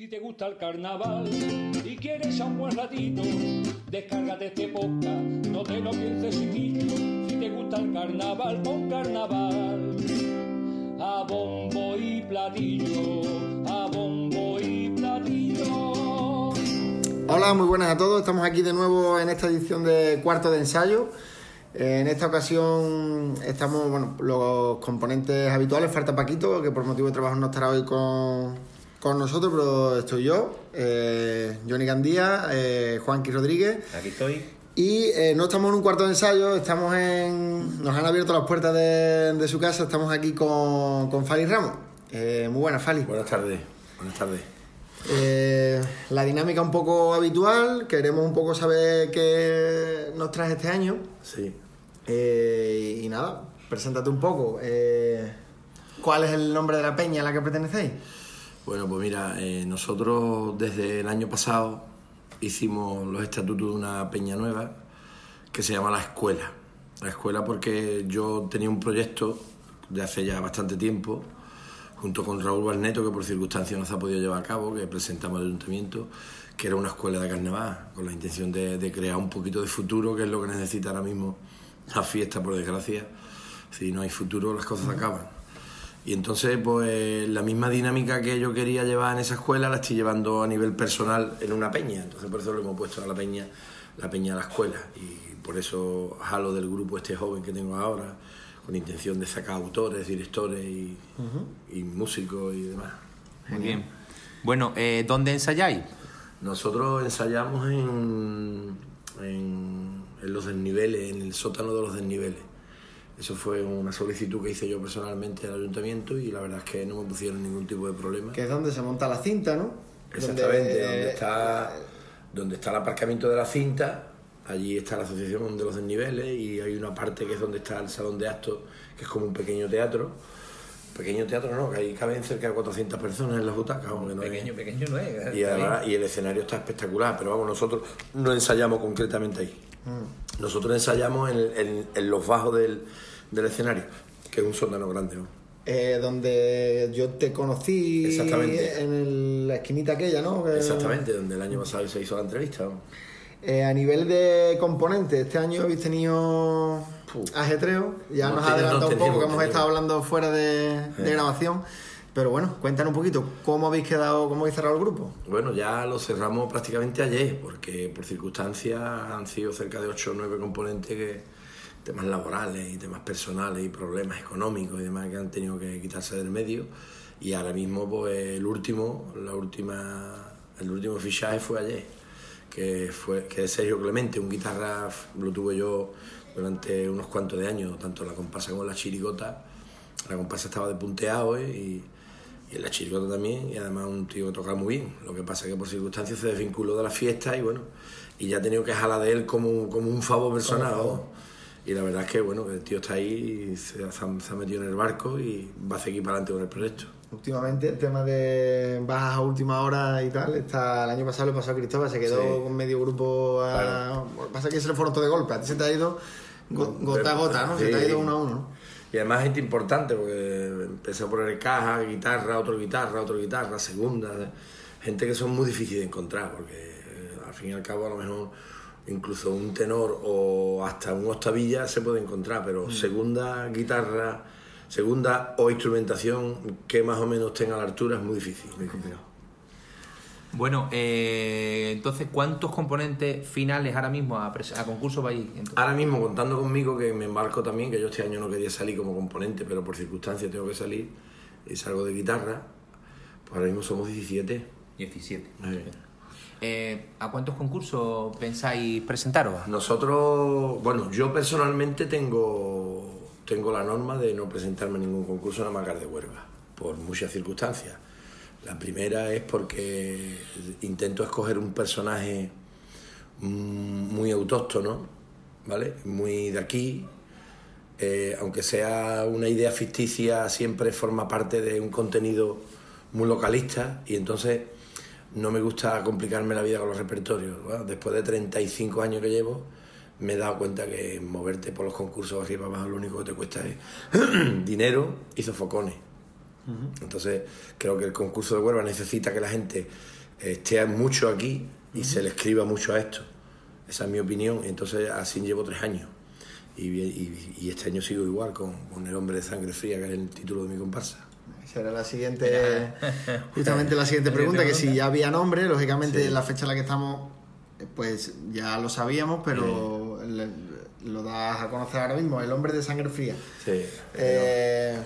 Si te gusta el carnaval y quieres a un buen ratito, descárgate este podcast, no te lo pienses chiquillo. Si te gusta el carnaval, pon carnaval. A bombo y platillo, a bombo y platillo. Hola, muy buenas a todos. Estamos aquí de nuevo en esta edición de Cuarto de Ensayo. En esta ocasión estamos, bueno, los componentes habituales. Falta Paquito, que por motivo de trabajo no estará hoy con, con nosotros, pero estoy yo, eh, Johnny Gandía, eh, Juanqui Rodríguez. Aquí estoy. Y eh, no estamos en un cuarto de ensayo, estamos en. Nos han abierto las puertas de, de su casa, estamos aquí con, con Fali Ramos. Eh, muy buenas, Fali. Buenas tardes. Buenas tardes. Eh, la dinámica un poco habitual, queremos un poco saber qué nos traes este año. Sí. Eh, y nada, preséntate un poco. Eh, ¿Cuál es el nombre de la peña a la que pertenecéis? Bueno, pues mira, eh, nosotros desde el año pasado hicimos los estatutos de una peña nueva que se llama La Escuela. La Escuela porque yo tenía un proyecto de hace ya bastante tiempo, junto con Raúl Barneto, que por circunstancias no se ha podido llevar a cabo, que presentamos al ayuntamiento, que era una escuela de carnaval, con la intención de, de crear un poquito de futuro, que es lo que necesita ahora mismo la fiesta, por desgracia. Si no hay futuro, las cosas acaban. Y entonces, pues la misma dinámica que yo quería llevar en esa escuela la estoy llevando a nivel personal en una peña. Entonces, por eso le hemos puesto a la peña la peña a la escuela. Y por eso jalo del grupo este joven que tengo ahora, con intención de sacar autores, directores y, y músicos y demás. Muy bien. Bueno, eh, ¿dónde ensayáis? Nosotros ensayamos en, en, en los desniveles, en el sótano de los desniveles. Eso fue una solicitud que hice yo personalmente al ayuntamiento y la verdad es que no me pusieron ningún tipo de problema. Que es donde se monta la cinta, ¿no? Exactamente, donde, Donde- está, donde está el aparcamiento de la cinta, allí está la asociación de los desniveles y hay una parte que es donde está el salón de actos, que es como un pequeño teatro. Pequeño teatro no, que ahí caben cerca de 400 personas en las butacas, aunque no es- Pequeño, pequeño no es. y, además- y el escenario está espectacular, pero vamos, nosotros no ensayamos concretamente ahí. Nosotros ensayamos en, en- en los bajos del, del escenario, que es un sótano grande. ¿no? Eh, donde yo te conocí Exactamente. en el- la esquinita aquella, ¿no? Exactamente, donde el año pasado se hizo la entrevista. ¿no? Eh, a nivel de componentes, este año habéis tenido ajetreo, ya No nos ha adelantado no un poco que hemos estado hablando fuera de, de Eh. grabación, pero bueno, cuéntanos un poquito, ¿cómo habéis quedado, cómo habéis cerrado el grupo? Bueno, ya lo cerramos prácticamente ayer, porque por circunstancias han sido cerca de 8 o 9 componentes que temas laborales y temas personales y problemas económicos y demás que han tenido que quitarse del medio. Y ahora mismo, pues el último, la última, el último fichaje fue ayer, que fue que Sergio Clemente, un guitarra, lo tuve yo durante unos cuantos de años, tanto la comparsa como la chirigota. La comparsa estaba de punteado ¿eh? y, y en la chirigota también, y además un tío que toca muy bien. Lo que pasa es que por circunstancias se desvinculó de la fiesta y bueno, y ya ha tenido que jalar de él como, como un favor personal. Y la verdad es que bueno, que el tío está ahí, se, ha, se ha metido en el barco y va a seguir para adelante con el proyecto. Últimamente el tema de bajas a última hora y tal, está, el año pasado le pasó a Cristóbal, se quedó Sí. con medio grupo a... Claro. Pasa que se le fueron todo de golpe, a ti se te ha ido go- gota a gota, ¿no? Se te ha ido uno a uno, ¿no? Y además gente importante, porque empecé a poner caja, guitarra, otro guitarra, otro guitarra, segunda. Gente que son muy difíciles de encontrar, porque eh, al fin y al cabo a lo mejor incluso un tenor o hasta un octavilla se puede encontrar, pero segunda guitarra, segunda o instrumentación que más o menos tenga la altura es muy difícil. Muy complicado. Bueno, eh, entonces, ¿cuántos componentes finales ahora mismo a, a concurso vais? Entonces, Ahora mismo contando conmigo que me embarco también, que yo este año no quería salir como componente, pero por circunstancias tengo que salir y salgo de guitarra, pues ahora mismo somos 17. 17. Eh, Eh, ¿A cuántos concursos pensáis presentaros? Nosotros, bueno, yo personalmente tengo, tengo la norma de no presentarme a ningún concurso en la Macar de Huelva, por muchas circunstancias. La primera es porque intento escoger un personaje muy autóctono, ¿vale? Muy de aquí. Eh, aunque sea una idea ficticia, siempre forma parte de un contenido muy localista y entonces no me gusta complicarme la vida con los repertorios. Después de 35 años que llevo, me he dado cuenta que moverte por los concursos arriba abajo lo único que te cuesta es dinero y sofocones. Entonces, creo que el concurso de Huelva necesita que la gente esté mucho aquí y se le escriba mucho a esto. Esa es mi opinión. Entonces, así llevo tres años. Y, y- y este año sigo igual con, con El hombre de sangre fría, que es el título de mi comparsa. Esa era la siguiente, justamente la siguiente pregunta, que si ya había nombre, lógicamente en la fecha en la que estamos, pues ya lo sabíamos, pero le- lo das a conocer ahora mismo, el hombre de sangre fría. Sí. Eh,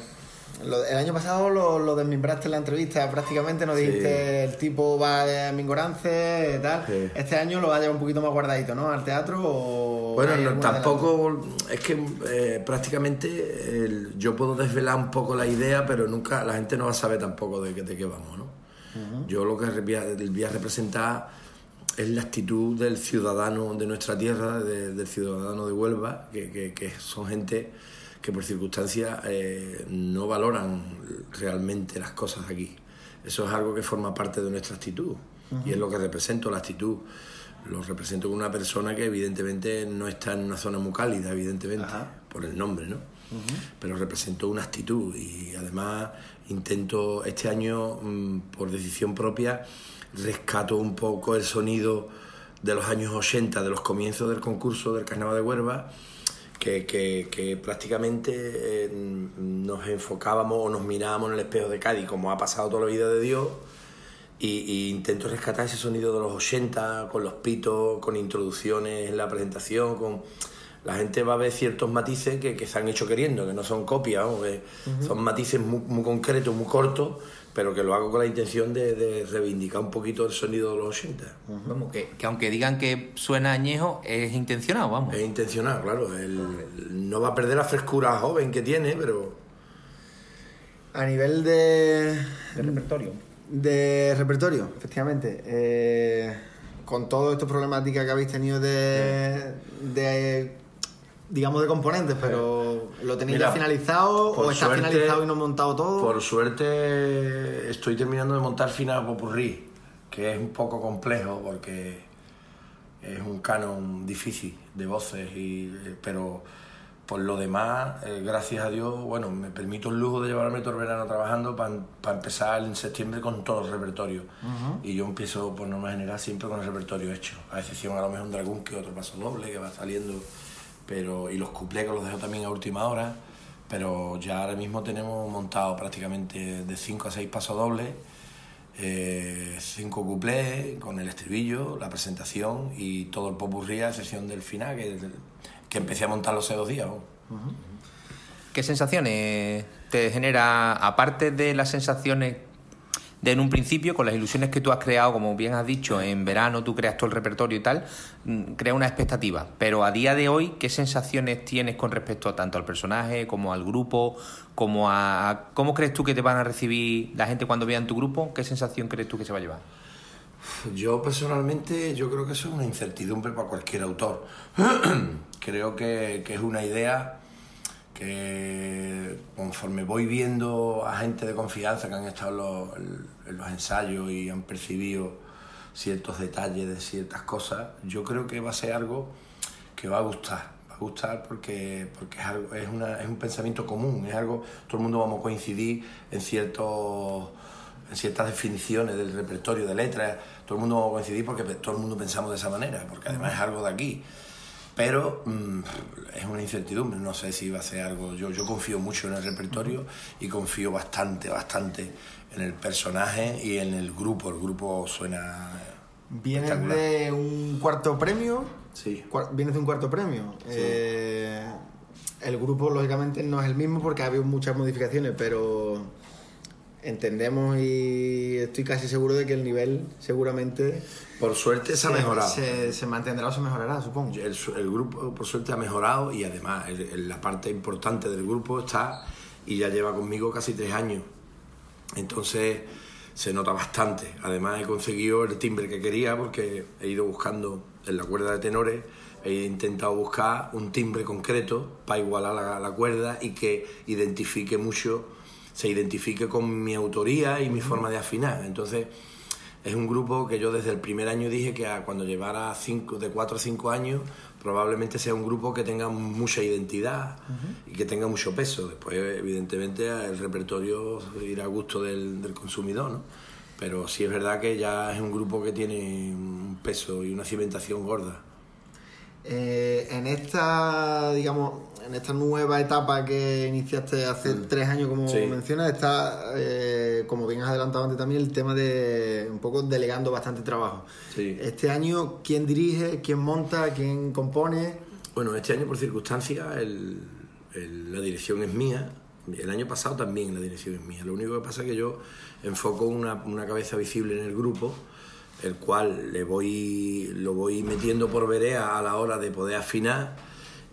lo- el año pasado lo, lo desmembraste en la entrevista, prácticamente nos Sí. dijiste el tipo va de Mingorance, tal. Sí. Este año lo va a llevar un poquito más guardadito, ¿no? Al teatro o... Bueno, no, tampoco, es que eh, prácticamente el- yo puedo desvelar un poco la idea, pero nunca la gente no va a saber tampoco de, qué- de qué vamos, ¿no? Yo lo que voy a, voy a representar es la actitud del ciudadano de nuestra tierra, de- del ciudadano de Huelva, que, que- que son gente que por circunstancias eh, no valoran realmente las cosas aquí. Eso es algo que forma parte de nuestra actitud y es lo que represento, la actitud. Lo represento con una persona que evidentemente no está en una zona muy cálida, evidentemente, por el nombre, ¿no? Pero represento una actitud y además intento este año, mm, por decisión propia, rescato un poco el sonido de los años 80, de los comienzos del concurso del Carnaval de Huelva, que, que- que prácticamente eh, nos enfocábamos o nos mirábamos en el espejo de Cádiz, como ha pasado toda la vida de Dios, y, y intento rescatar ese sonido de los 80, con los pitos, con introducciones en la presentación, con... La gente va a ver ciertos matices que, que se han hecho queriendo, que no son copias, que son matices muy, muy concretos, muy cortos, pero que lo hago con la intención de, de reivindicar un poquito el sonido de los 80. Vamos, que, que aunque digan que suena añejo, es intencionado, vamos. Es intencional, claro. no va a perder la frescura joven que tiene, pero A nivel de... De repertorio. De repertorio, efectivamente. Eh, con todas estas problemáticas que habéis tenido de, de, digamos, de componentes, pero ¿lo tenéis Mira, ya finalizado o está suerte- finalizado y no montado todo? por suerte estoy terminando de montar Final Popurrí, que es un poco complejo porque es un canon difícil de voces, y, eh, pero por lo demás, eh, gracias a Dios, bueno, me permito el lujo de llevarme todo el verano trabajando para empezar en septiembre con todo el repertorio. Y yo empiezo por norma general siempre con el repertorio hecho, a excepción a lo mejor un dragón que otro paso doble que va saliendo, pero y los cuplés que los dejo también a última hora, pero ya ahora mismo tenemos montado prácticamente de 5 a 6 pasos dobles eh, cinco cuplés con el estribillo, la presentación y todo el popurrí a excepción del final, que, que empecé a montarlo hace dos días. ¿Qué sensaciones te genera, aparte de las sensaciones de en un principio, con las ilusiones que tú has creado, como bien has dicho, en verano tú creas todo el repertorio y tal, mm, crea una expectativa. Pero a día de hoy, ¿qué sensaciones tienes con respecto a tanto al personaje como al grupo, como a, a- cómo crees tú que te van a recibir la gente cuando vean tu grupo? ¿Qué sensación crees tú que se va a llevar? Yo personalmente, yo creo que eso es una incertidumbre para cualquier autor. creo que, que es una idea que conforme voy viendo a gente de confianza que han estado en los, los ensayos y han percibido ciertos detalles de ciertas cosas, yo creo que va a ser algo que va a gustar. Va a gustar porque, porque es, algo, es, una, es un pensamiento común, es algo, todo el mundo vamos a coincidir en ciertos en ciertas definiciones del repertorio de letras, todo el mundo va a coincidir porque todo el mundo pensamos de esa manera, porque además es algo de aquí. Pero mm, es una incertidumbre, no sé si va a ser algo. Yo, yo confío mucho en el repertorio y confío bastante, bastante en el personaje y en el grupo. El grupo suena. ¿Vienes de un cuarto premio? Sí. Vienes de un cuarto premio. Eh, el grupo, lógicamente, no es el mismo porque ha habido muchas modificaciones, pero entendemos y estoy casi seguro de que el nivel seguramente Por suerte se ha mejorado. se, se mantendrá o se mejorará, supongo. El, el grupo, por suerte, ha mejorado y además el- el- la parte importante del grupo está y ya lleva conmigo casi tres años. Entonces, se nota bastante. Además he conseguido el timbre que quería porque he ido buscando en la cuerda de tenores, he intentado buscar un timbre concreto para igualar la, la cuerda y que identifique mucho, se identifique con mi autoría y mi forma de afinar. Entonces es un grupo que yo desde el primer año dije que cuando llevara cinco, de 4 a 5 años probablemente sea un grupo que tenga mucha identidad y que tenga mucho peso. Después, evidentemente, el repertorio irá a gusto del, del consumidor, ¿no? Pero sí es verdad que ya es un grupo que tiene un peso y una cimentación gorda. Eh, en esta, digamos, en esta nueva etapa que iniciaste hace tres años, como Sí. mencionas, está, eh, como bien has adelantado antes también, el tema de un poco delegando bastante trabajo. Sí. Este año, ¿quién dirige, quién monta, quién compone? Bueno, este año por circunstancias el- el- la dirección es mía. El año pasado también la dirección es mía. Lo único que pasa es que yo enfoco una, una cabeza visible en el grupo, el cual le voy, lo voy metiendo por vereda a la hora de poder afinar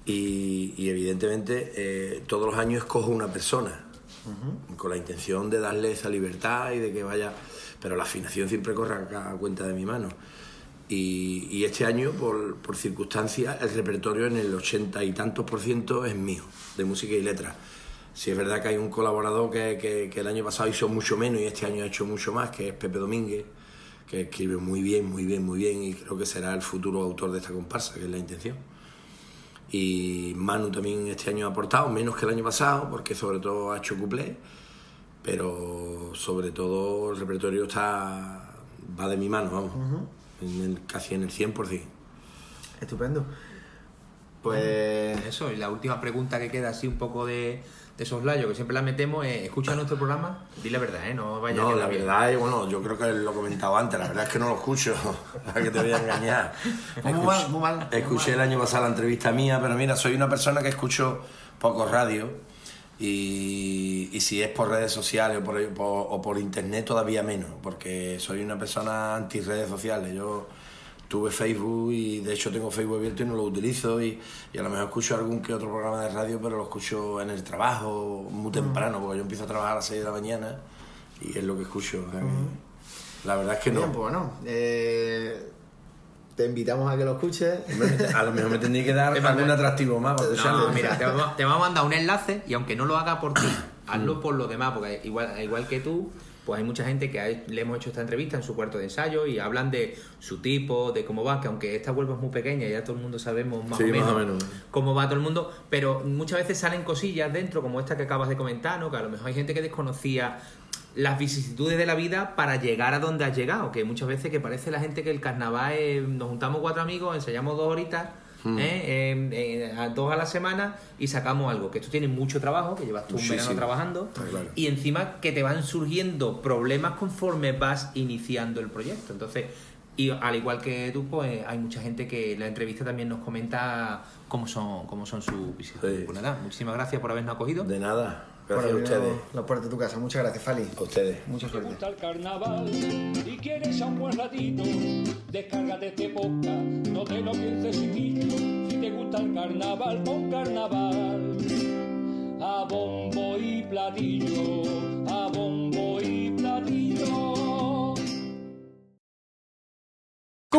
y, y evidentemente eh, todos los años escojo una persona con la intención de darle esa libertad y de que vaya... Pero la afinación siempre corre a, cuenta de mi mano. Y, y este año, por, por circunstancias, el repertorio en el ochenta y tantos por ciento es mío, de música y letra. Si es verdad que hay un colaborador que, que- que el año pasado hizo mucho menos y este año ha hecho mucho más, que es Pepe Domínguez, que escribe muy bien, muy bien, muy bien y creo que será el futuro autor de esta comparsa, que es la intención. Y Manu también este año ha aportado, menos que el año pasado, porque sobre todo ha hecho cuplé, pero sobre todo el repertorio está va de mi mano, vamos, en el- casi en el 100%. Estupendo. Pues Eso, y la última pregunta que queda así un poco de, de soslayo, que siempre la metemos, es, ¿escucha nuestro programa? Di la verdad, ¿eh? No vaya a No, la verdad es, bueno, yo creo que lo he comentado antes, la verdad es que no lo escucho, para que te voy a engañar. Muy Escuché- mal, muy mal, muy Escuché el año pasado la entrevista mía, pero mira, soy una persona que escucho poco radio y, y si es por redes sociales o por, por- o por internet todavía menos, porque soy una persona anti redes sociales. Yo tuve Facebook y de hecho tengo Facebook abierto y no lo utilizo y, y a lo mejor escucho algún que otro programa de radio, pero lo escucho en el trabajo muy temprano, porque yo empiezo a trabajar a las 6 de la mañana y es lo que escucho. o sea que la verdad es que no. bien, pues bueno, eh, te invitamos a que lo escuches. A lo mejor me tendría que dar algún atractivo más para escucharlo. No, mira, te vamos, te vamos a mandar un enlace y aunque no lo haga por ti, hazlo por los demás, porque igual, igual que tú, pues hay mucha gente que ha- le hemos hecho esta entrevista en su cuarto de ensayo y hablan de su tipo, de cómo va, que aunque esta web es muy pequeña, ya todo el mundo sabemos más, Sí, o, más menos o menos. cómo va todo el mundo, pero muchas veces salen cosillas dentro, como esta que acabas de comentar, ¿no? que a lo mejor hay gente que desconocía las vicisitudes de la vida para llegar a donde has llegado, que muchas veces que parece la gente que el carnaval es, nos juntamos cuatro amigos, ensayamos dos horitas, ¿eh? Eh, eh, dos a la semana y sacamos algo, que esto tiene mucho trabajo, que llevas tú un verano trabajando, claro. y encima que te van surgiendo problemas conforme vas iniciando el proyecto. Entonces, y al igual que tú, pues hay mucha gente que en la entrevista también nos comenta cómo son, cómo son sus visitas. Sí. Pues nada, muchísimas gracias por habernos acogido. De nada. Gracias a ustedes. La puerta de tu casa. Muchas gracias, Fali. A ustedes. Mucha Si te suerte. gusta el carnaval y quieres a un buen ratito, descárgate este podcast, no te lo pienses chiquillo. Si te gusta el carnaval, pon carnaval. A bombo y platillo,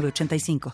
906985.